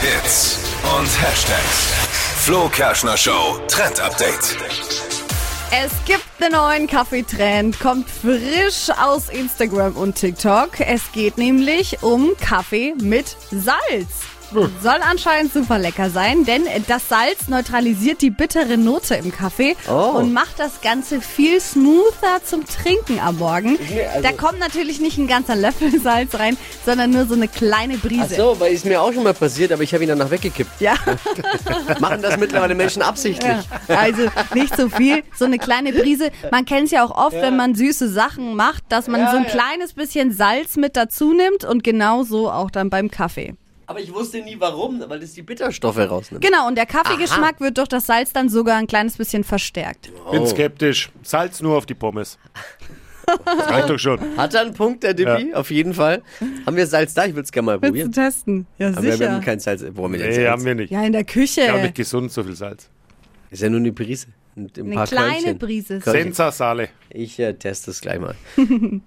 Hits und Hashtags. Flo Kerschner Show Trend Update. Es gibt einen neuen Kaffeetrend, kommt frisch aus Instagram und TikTok. Es geht nämlich um Kaffee mit Salz. Soll anscheinend super lecker sein, denn das Salz neutralisiert die bittere Note im Kaffee Oh. und macht das Ganze viel smoother zum Trinken am Morgen. mir also- da kommt natürlich nicht ein ganzer Löffel Salz rein, sondern nur so eine kleine Ach Brise. so, weil ist mir auch schon mal passiert, aber ich habe ihn danach weggekippt. Ja. Machen das mittlerweile Menschen absichtlich. Ja, also nicht so viel, so eine kleine Brise. Man kennt es ja auch oft, wenn man süße Sachen macht, dass man Ja, so ein ja. kleines bisschen Salz mit dazu nimmt und genauso auch dann beim Kaffee. Aber ich wusste nie warum, weil das die Bitterstoffe rausnimmt. Genau, und der Kaffeegeschmack wird durch das Salz dann sogar ein kleines bisschen verstärkt. Bin skeptisch. Salz nur auf die Pommes. Das reicht doch schon. Hat er einen Punkt, der Dippi? Auf jeden Fall. Haben wir Salz da? Ich will es gerne mal Willst du probieren. testen? Ja, Aber wir sicher. haben kein Salz. Wo haben wir denn Nee, Salz? haben wir nicht. Ja, in der Küche. Ja, nicht gesund, so viel Salz. Ist ja nur eine Prise. Ein, ein Eine paar kleine Körnchen. Brise. Körnchen. Sensa Sale. Ich äh, teste es gleich mal.